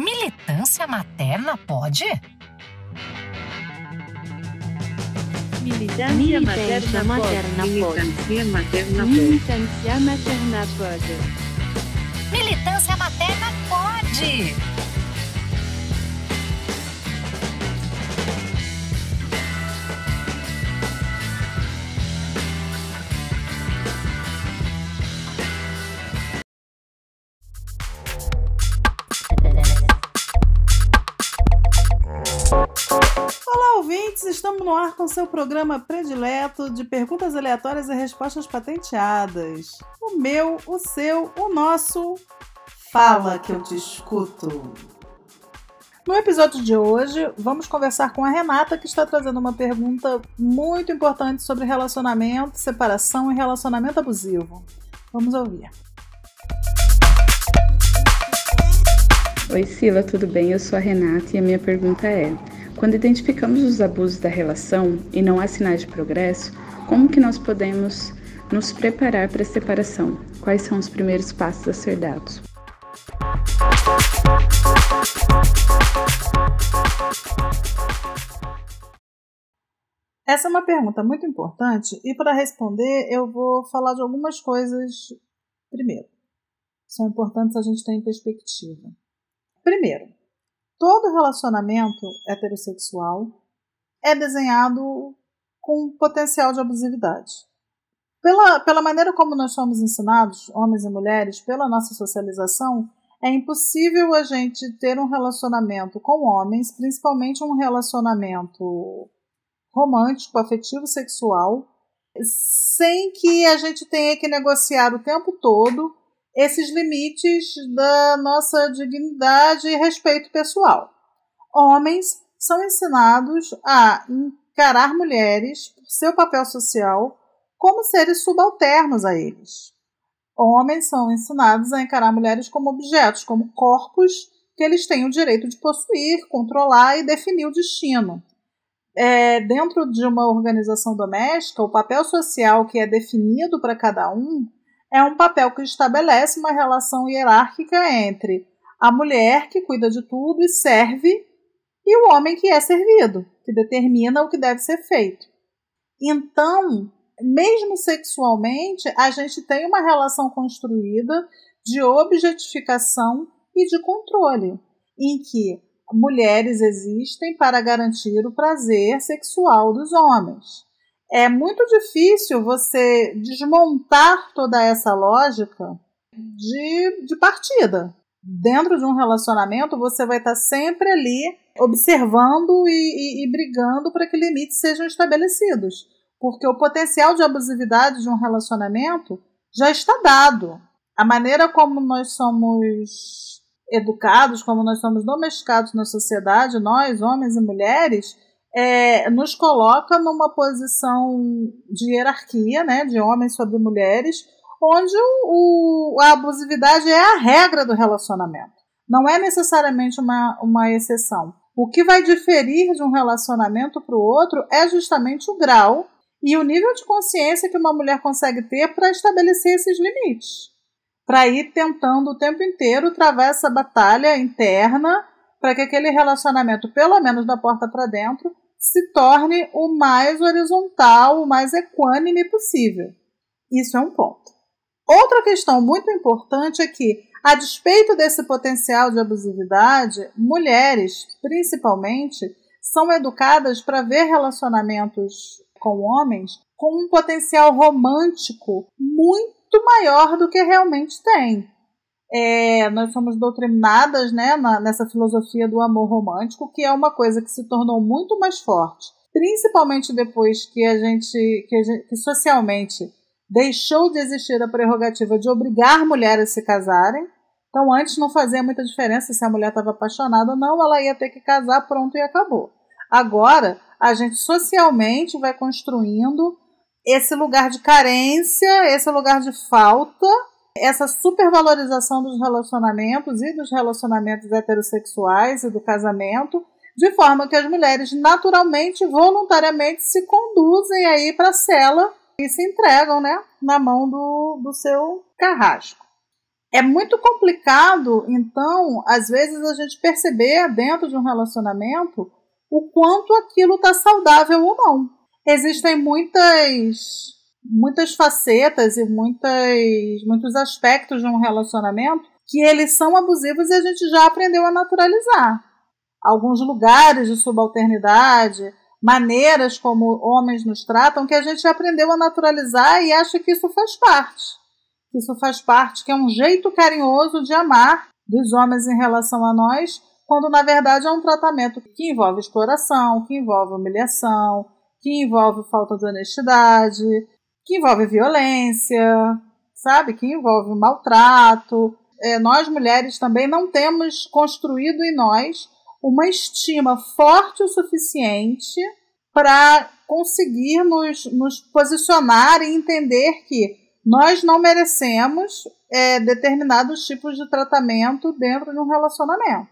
Militância materna pode? Militância materna pode. Militância materna pode. Militância materna pode. Militância materna pode! Estamos no ar com seu programa predileto de perguntas aleatórias e respostas patenteadas. O meu, o seu, o nosso. Fala que eu te escuto. No episódio de hoje, vamos conversar com a Renata, que está trazendo uma pergunta muito importante sobre relacionamento, separação e relacionamento abusivo. Vamos ouvir. Oi Sila, tudo bem? Eu sou a Renata e a minha pergunta é: quando identificamos os abusos da relação e não há sinais de progresso, como que nós podemos nos preparar para a separação? Quais são os primeiros passos a ser dados? Essa é uma pergunta muito importante e para responder eu vou falar de algumas coisas primeiro. São importantes a gente ter em perspectiva. Primeiro, todo relacionamento heterossexual é desenhado com potencial de abusividade. Pela, pela maneira como nós somos ensinados, homens e mulheres, pela nossa socialização, é impossível a gente ter um relacionamento com homens, principalmente um relacionamento romântico, afetivo, sexual, sem que a gente tenha que negociar o tempo todo esses limites da nossa dignidade e respeito pessoal. Homens são ensinados a encarar mulheres por seu papel social como seres subalternos a eles. Homens são ensinados a encarar mulheres como objetos, como corpos que eles têm o direito de possuir, controlar e definir o destino. É, dentro de uma organização doméstica, o papel social que é definido para cada um é um papel que estabelece uma relação hierárquica entre a mulher que cuida de tudo e serve e o homem que é servido, que determina o que deve ser feito. Então, mesmo sexualmente, a gente tem uma relação construída de objetificação e de controle, em que mulheres existem para garantir o prazer sexual dos homens é muito difícil você desmontar toda essa lógica de, de partida. Dentro de um relacionamento, você vai estar sempre ali observando e, e, e brigando para que limites sejam estabelecidos. Porque o potencial de abusividade de um relacionamento já está dado. A maneira como nós somos educados, como nós somos domesticados na sociedade, nós, homens e mulheres, é, nos coloca numa posição de hierarquia, né, de homens sobre mulheres, onde o, o, a abusividade é a regra do relacionamento. Não é necessariamente uma, uma exceção. O que vai diferir de um relacionamento para o outro é justamente o grau e o nível de consciência que uma mulher consegue ter para estabelecer esses limites. Para ir tentando o tempo inteiro travar essa batalha interna para que aquele relacionamento, pelo menos da porta para dentro, se torne o mais horizontal, o mais equânime possível. Isso é um ponto. Outra questão muito importante é que, a despeito desse potencial de abusividade, mulheres, principalmente, são educadas para ver relacionamentos com homens com um potencial romântico muito maior do que realmente tem é, nós somos doutrinadas né, na, nessa filosofia do amor romântico, que é uma coisa que se tornou muito mais forte, principalmente depois que a gente, que, a gente, que socialmente deixou de existir a prerrogativa de obrigar mulheres a se casarem. Então, antes não fazia muita diferença se a mulher estava apaixonada ou não, ela ia ter que casar, pronto e acabou. Agora, a gente socialmente vai construindo esse lugar de carência, esse lugar de falta essa supervalorização dos relacionamentos e dos relacionamentos heterossexuais e do casamento, de forma que as mulheres naturalmente, voluntariamente se conduzem aí para a cela e se entregam, né, na mão do, do seu carrasco. É muito complicado, então, às vezes a gente perceber dentro de um relacionamento o quanto aquilo está saudável ou não. Existem muitas muitas facetas e muitas, muitos aspectos de um relacionamento que eles são abusivos e a gente já aprendeu a naturalizar. Alguns lugares de subalternidade, maneiras como homens nos tratam, que a gente aprendeu a naturalizar e acha que isso faz parte. Isso faz parte, que é um jeito carinhoso de amar dos homens em relação a nós, quando na verdade é um tratamento que envolve exploração, que envolve humilhação, que envolve falta de honestidade, que envolve violência, sabe? Que envolve maltrato. É, nós mulheres também não temos construído em nós uma estima forte o suficiente para conseguir nos, nos, posicionar e entender que nós não merecemos é, determinados tipos de tratamento dentro de um relacionamento.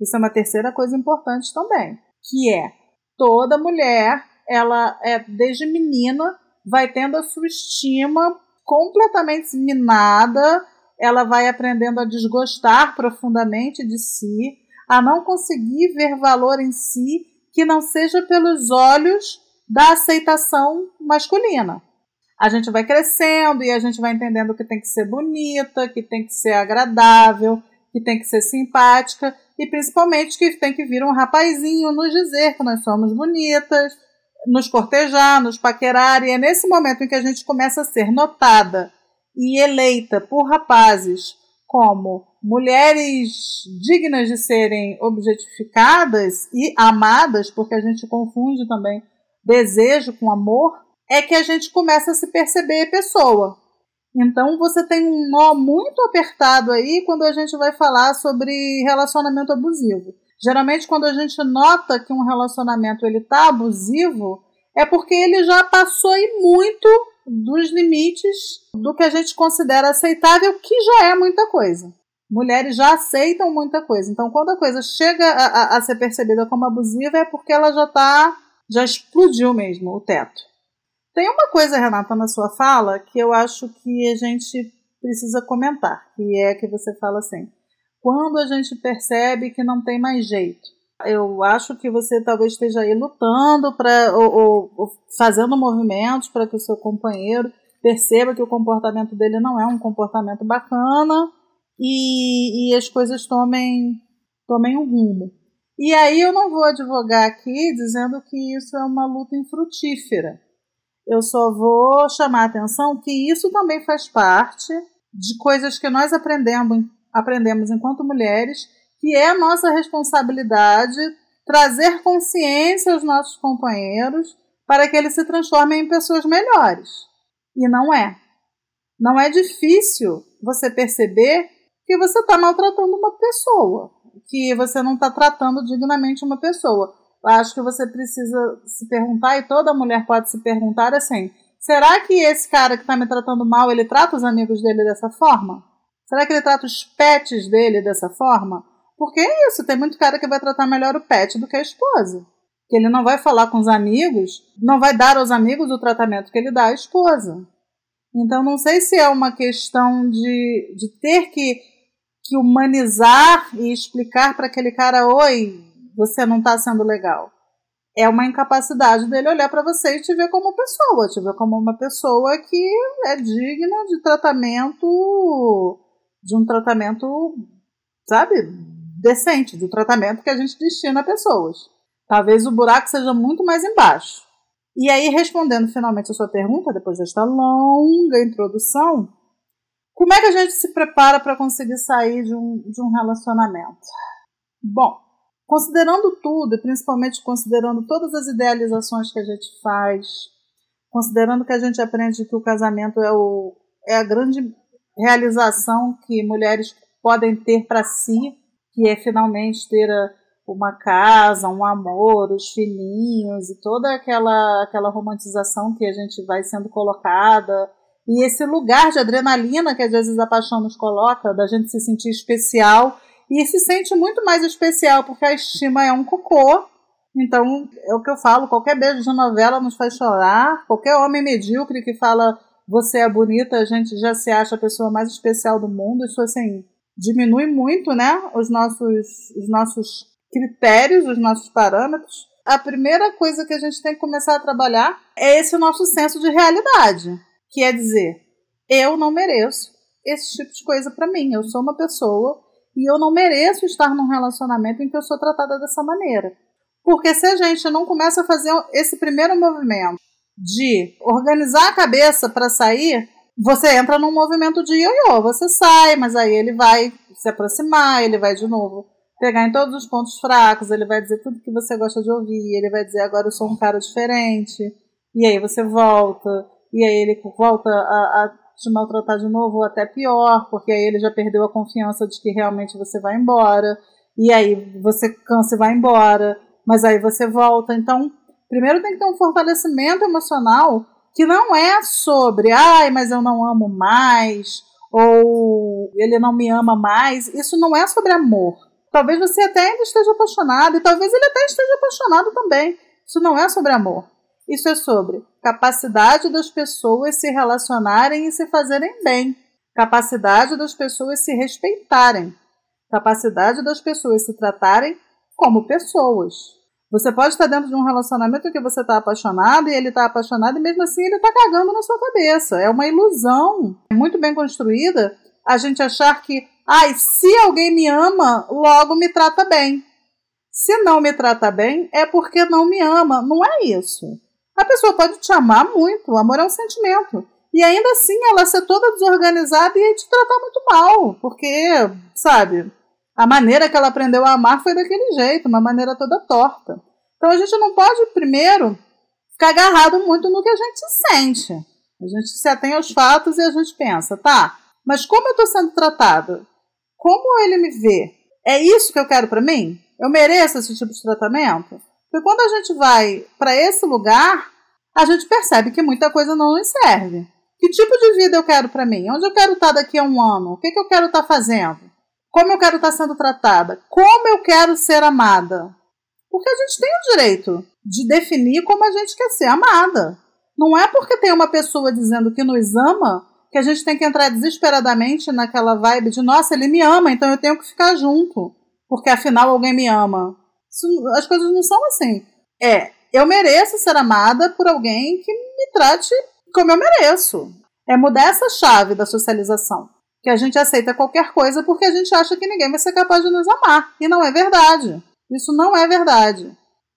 Isso é uma terceira coisa importante também, que é toda mulher, ela é desde menina vai tendo a sua estima completamente minada, ela vai aprendendo a desgostar profundamente de si, a não conseguir ver valor em si que não seja pelos olhos da aceitação masculina. A gente vai crescendo e a gente vai entendendo que tem que ser bonita, que tem que ser agradável, que tem que ser simpática e principalmente que tem que vir um rapazinho nos dizer que nós somos bonitas, nos cortejar, nos paquerar, e é nesse momento em que a gente começa a ser notada e eleita por rapazes como mulheres dignas de serem objetificadas e amadas, porque a gente confunde também desejo com amor, é que a gente começa a se perceber pessoa. Então você tem um nó muito apertado aí quando a gente vai falar sobre relacionamento abusivo. Geralmente, quando a gente nota que um relacionamento ele está abusivo, é porque ele já passou muito dos limites do que a gente considera aceitável, que já é muita coisa. Mulheres já aceitam muita coisa. Então, quando a coisa chega a, a, a ser percebida como abusiva, é porque ela já está, já explodiu mesmo o teto. Tem uma coisa, Renata, na sua fala que eu acho que a gente precisa comentar, que é que você fala assim: quando a gente percebe que não tem mais jeito. Eu acho que você talvez esteja aí lutando para ou, ou, ou, fazendo movimentos para que o seu companheiro perceba que o comportamento dele não é um comportamento bacana e, e as coisas tomem tomem um rumo. E aí eu não vou advogar aqui dizendo que isso é uma luta infrutífera. Eu só vou chamar a atenção que isso também faz parte de coisas que nós aprendemos aprendemos enquanto mulheres que é a nossa responsabilidade trazer consciência aos nossos companheiros para que eles se transformem em pessoas melhores. E não é. Não é difícil você perceber que você está maltratando uma pessoa, que você não está tratando dignamente uma pessoa. Acho que você precisa se perguntar, e toda mulher pode se perguntar assim: será que esse cara que está me tratando mal, ele trata os amigos dele dessa forma? Será que ele trata os pets dele dessa forma? Porque é isso, tem muito cara que vai tratar melhor o pet do que a esposa. Que ele não vai falar com os amigos, não vai dar aos amigos o tratamento que ele dá à esposa. Então não sei se é uma questão de, de ter que, que humanizar e explicar para aquele cara: oi, você não está sendo legal. É uma incapacidade dele olhar para você e te ver como pessoa, te ver como uma pessoa que é digna de tratamento de um tratamento, sabe, decente, do tratamento que a gente destina a pessoas. Talvez o buraco seja muito mais embaixo. E aí, respondendo finalmente a sua pergunta, depois desta longa introdução, como é que a gente se prepara para conseguir sair de um, de um relacionamento? Bom, considerando tudo, e principalmente considerando todas as idealizações que a gente faz, considerando que a gente aprende que o casamento é, o, é a grande realização que mulheres podem ter para si, que é finalmente ter uma casa, um amor, os filhinhos e toda aquela, aquela romantização que a gente vai sendo colocada. E esse lugar de adrenalina que às vezes a paixão nos coloca, da gente se sentir especial. E se sente muito mais especial porque a estima é um cocô. Então, é o que eu falo: qualquer beijo de novela nos faz chorar. Qualquer homem medíocre que fala você é bonita, a gente já se acha a pessoa mais especial do mundo. Isso, assim, diminui muito, né? Os nossos, os nossos critérios, os nossos parâmetros. A primeira coisa que a gente tem que começar a trabalhar é esse nosso senso de realidade. Que é dizer, eu não mereço esse tipo de coisa para mim. Eu sou uma pessoa e eu não mereço estar num relacionamento em que eu sou tratada dessa maneira. Porque se a gente não começa a fazer esse primeiro movimento de organizar a cabeça para sair, você entra num movimento de ioiô. Você sai, mas aí ele vai se aproximar, ele vai de novo pegar em todos os pontos fracos, ele vai dizer tudo que você gosta de ouvir, ele vai dizer agora eu sou um cara diferente, e aí você volta, e aí ele volta a, a te maltratar de novo, ou até pior, porque aí ele já perdeu a confiança de que realmente você vai embora, e aí você cansa e vai embora, mas aí você volta. Então, primeiro tem que ter um fortalecimento emocional que não é sobre, ai, mas eu não amo mais, ou ele não me ama mais. Isso não é sobre amor. Talvez você até ainda esteja apaixonado, e talvez ele até esteja apaixonado também. Isso não é sobre amor. Isso é sobre capacidade das pessoas se relacionarem e se fazerem bem, capacidade das pessoas se respeitarem, capacidade das pessoas se tratarem como pessoas. Você pode estar dentro de um relacionamento que você está apaixonado e ele está apaixonado e mesmo assim ele está cagando na sua cabeça. É uma ilusão muito bem construída a gente achar que, ai, se alguém me ama, logo me trata bem. Se não me trata bem, é porque não me ama. Não é isso. A pessoa pode te amar muito, o amor é um sentimento. E ainda assim ela ser toda desorganizada e te tratar muito mal, porque, sabe, a maneira que ela aprendeu a amar foi daquele jeito, uma maneira toda torta. Então a gente não pode, primeiro, ficar agarrado muito no que a gente sente. A gente se atém aos fatos e a gente pensa, tá, mas como eu estou sendo tratada? Como ele me vê? É isso que eu quero para mim? Eu mereço esse tipo de tratamento? Porque quando a gente vai para esse lugar, a gente percebe que muita coisa não nos serve. Que tipo de vida eu quero para mim? Onde eu quero estar daqui a um ano? O que, que eu quero estar fazendo? Como eu quero estar sendo tratada? Como eu quero ser amada? Porque a gente tem o direito de definir como a gente quer ser amada. Não é porque tem uma pessoa dizendo que nos ama que a gente tem que entrar desesperadamente naquela vibe de nossa, ele me ama, então eu tenho que ficar junto, porque afinal alguém me ama. Isso, as coisas não são assim. É, eu mereço ser amada por alguém que me trate como eu mereço. É mudar essa chave da socialização. Que a gente aceita qualquer coisa porque a gente acha que ninguém vai ser capaz de nos amar. E não é verdade. Isso não é verdade.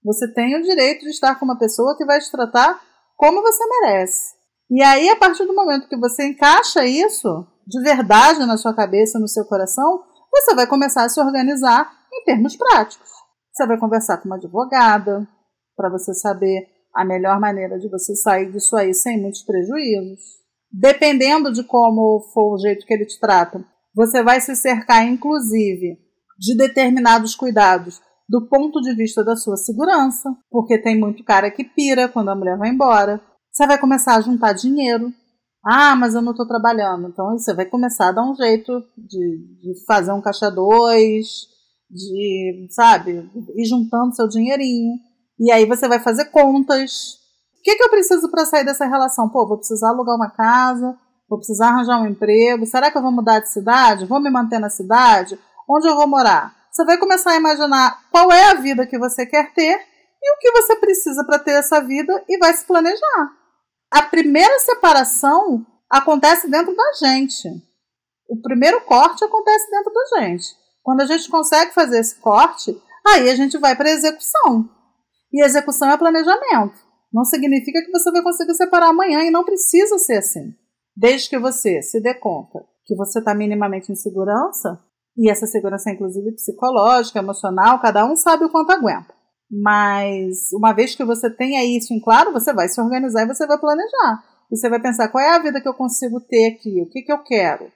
Você tem o direito de estar com uma pessoa que vai te tratar como você merece. E aí, a partir do momento que você encaixa isso de verdade na sua cabeça, no seu coração, você vai começar a se organizar em termos práticos. Você vai conversar com uma advogada para você saber a melhor maneira de você sair disso aí sem muitos prejuízos. Dependendo de como for o jeito que ele te trata, você vai se cercar, inclusive, de determinados cuidados do ponto de vista da sua segurança, porque tem muito cara que pira quando a mulher vai embora. Você vai começar a juntar dinheiro. Ah, mas eu não estou trabalhando. Então você vai começar a dar um jeito de, de fazer um caixa dois, de, sabe, ir juntando seu dinheirinho. E aí você vai fazer contas. O que, que eu preciso para sair dessa relação? Pô, vou precisar alugar uma casa, vou precisar arranjar um emprego. Será que eu vou mudar de cidade? Vou me manter na cidade? Onde eu vou morar? Você vai começar a imaginar qual é a vida que você quer ter e o que você precisa para ter essa vida e vai se planejar. A primeira separação acontece dentro da gente. O primeiro corte acontece dentro da gente. Quando a gente consegue fazer esse corte, aí a gente vai para a execução. E execução é planejamento. Não significa que você vai conseguir separar amanhã e não precisa ser assim. Desde que você se dê conta que você está minimamente em segurança, e essa segurança é inclusive psicológica, emocional, cada um sabe o quanto aguenta. Mas uma vez que você tenha isso em claro, você vai se organizar e você vai planejar. E você vai pensar qual é a vida que eu consigo ter aqui, o que, que eu quero.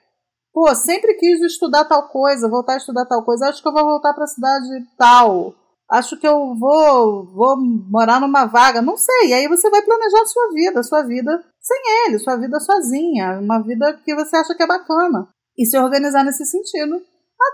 Pô, sempre quis estudar tal coisa, voltar a estudar tal coisa, acho que eu vou voltar para a cidade tal. Acho que eu vou, vou morar numa vaga, não sei. E aí você vai planejar a sua vida, a sua vida sem ele, sua vida sozinha, uma vida que você acha que é bacana. E se organizar nesse sentido,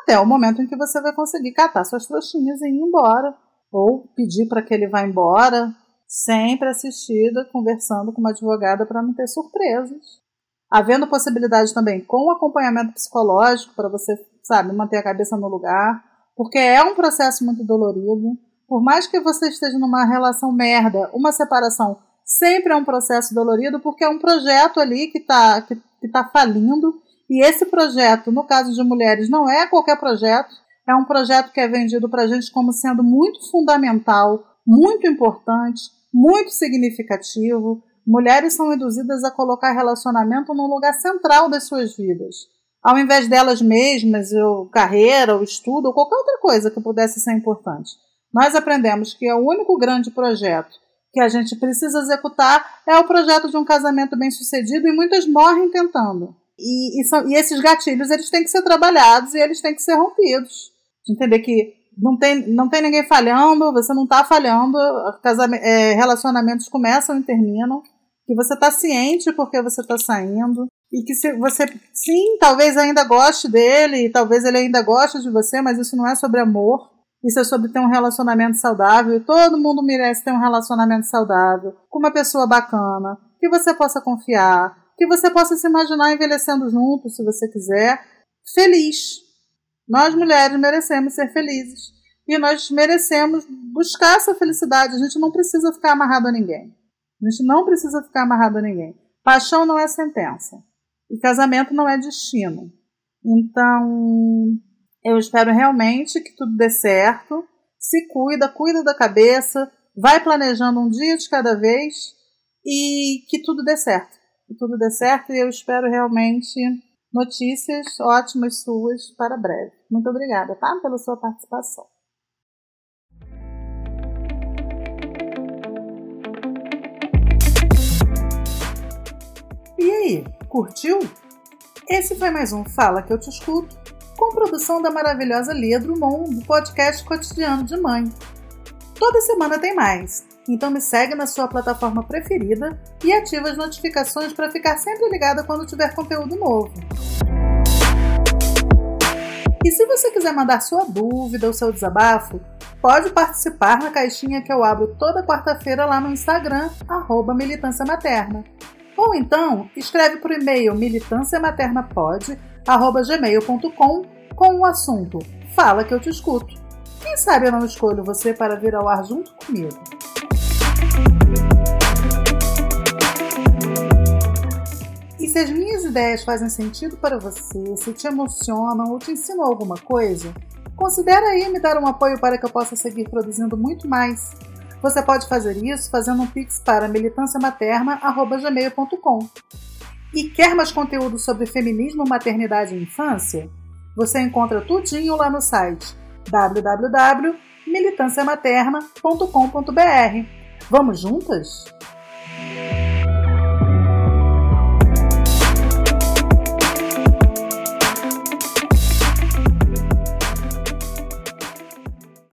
até o momento em que você vai conseguir catar suas trouxinhas e ir embora. Ou pedir para que ele vá embora, sempre assistida, conversando com uma advogada para não ter surpresas. havendo possibilidade também com acompanhamento psicológico para você, sabe, manter a cabeça no lugar, porque é um processo muito dolorido. Por mais que você esteja numa relação merda, uma separação sempre é um processo dolorido, porque é um projeto ali que está que, que tá falindo. E esse projeto, no caso de mulheres, não é qualquer projeto, é um projeto que é vendido para a gente como sendo muito fundamental, muito importante, muito significativo. Mulheres são induzidas a colocar relacionamento num lugar central das suas vidas. Ao invés delas mesmas, ou carreira, ou estudo, ou qualquer outra coisa que pudesse ser importante. Nós aprendemos que é o único grande projeto que a gente precisa executar é o projeto de um casamento bem sucedido e muitas morrem tentando. E, e, são, e esses gatilhos eles têm que ser trabalhados e eles têm que ser rompidos. Entender que não tem, não tem ninguém falhando, você não está falhando, é, relacionamentos começam e terminam, que você está ciente porque você está saindo, e que se você, sim, talvez ainda goste dele, talvez ele ainda goste de você, mas isso não é sobre amor, isso é sobre ter um relacionamento saudável, e todo mundo merece ter um relacionamento saudável, com uma pessoa bacana, que você possa confiar, que você possa se imaginar envelhecendo junto, se você quiser, feliz, nós mulheres merecemos ser felizes. E nós merecemos buscar essa felicidade. A gente não precisa ficar amarrado a ninguém. A gente não precisa ficar amarrado a ninguém. Paixão não é sentença. E casamento não é destino. Então, eu espero realmente que tudo dê certo. Se cuida, cuida da cabeça, vai planejando um dia de cada vez e que tudo dê certo. Que tudo dê certo e eu espero realmente notícias ótimas suas para breve. Muito obrigada, tá? Pela sua participação. E aí, curtiu? Esse foi mais um Fala que eu te escuto, com produção da maravilhosa Lia Drummond, do podcast Cotidiano de Mãe. Toda semana tem mais, então me segue na sua plataforma preferida e ativa as notificações para ficar sempre ligada quando tiver conteúdo novo. E se você quiser mandar sua dúvida ou seu desabafo, pode participar na caixinha que eu abro toda quarta-feira lá no Instagram, arroba Militância Materna. Ou então, escreve por e-mail militanciamaternapod.gmail.com com o assunto Fala que eu te escuto. Quem sabe eu não escolho você para vir ao ar junto comigo. E se as minhas ideias fazem sentido para você, se te emocionam ou te ensinam alguma coisa, considere aí me dar um apoio para que eu possa seguir produzindo muito mais. Você pode fazer isso fazendo um pix para militanciamaterna.gmail.com. E quer mais conteúdo sobre feminismo, maternidade e infância? Você encontra tudinho lá no site www.militanciamaterna.com.br. Vamos juntas?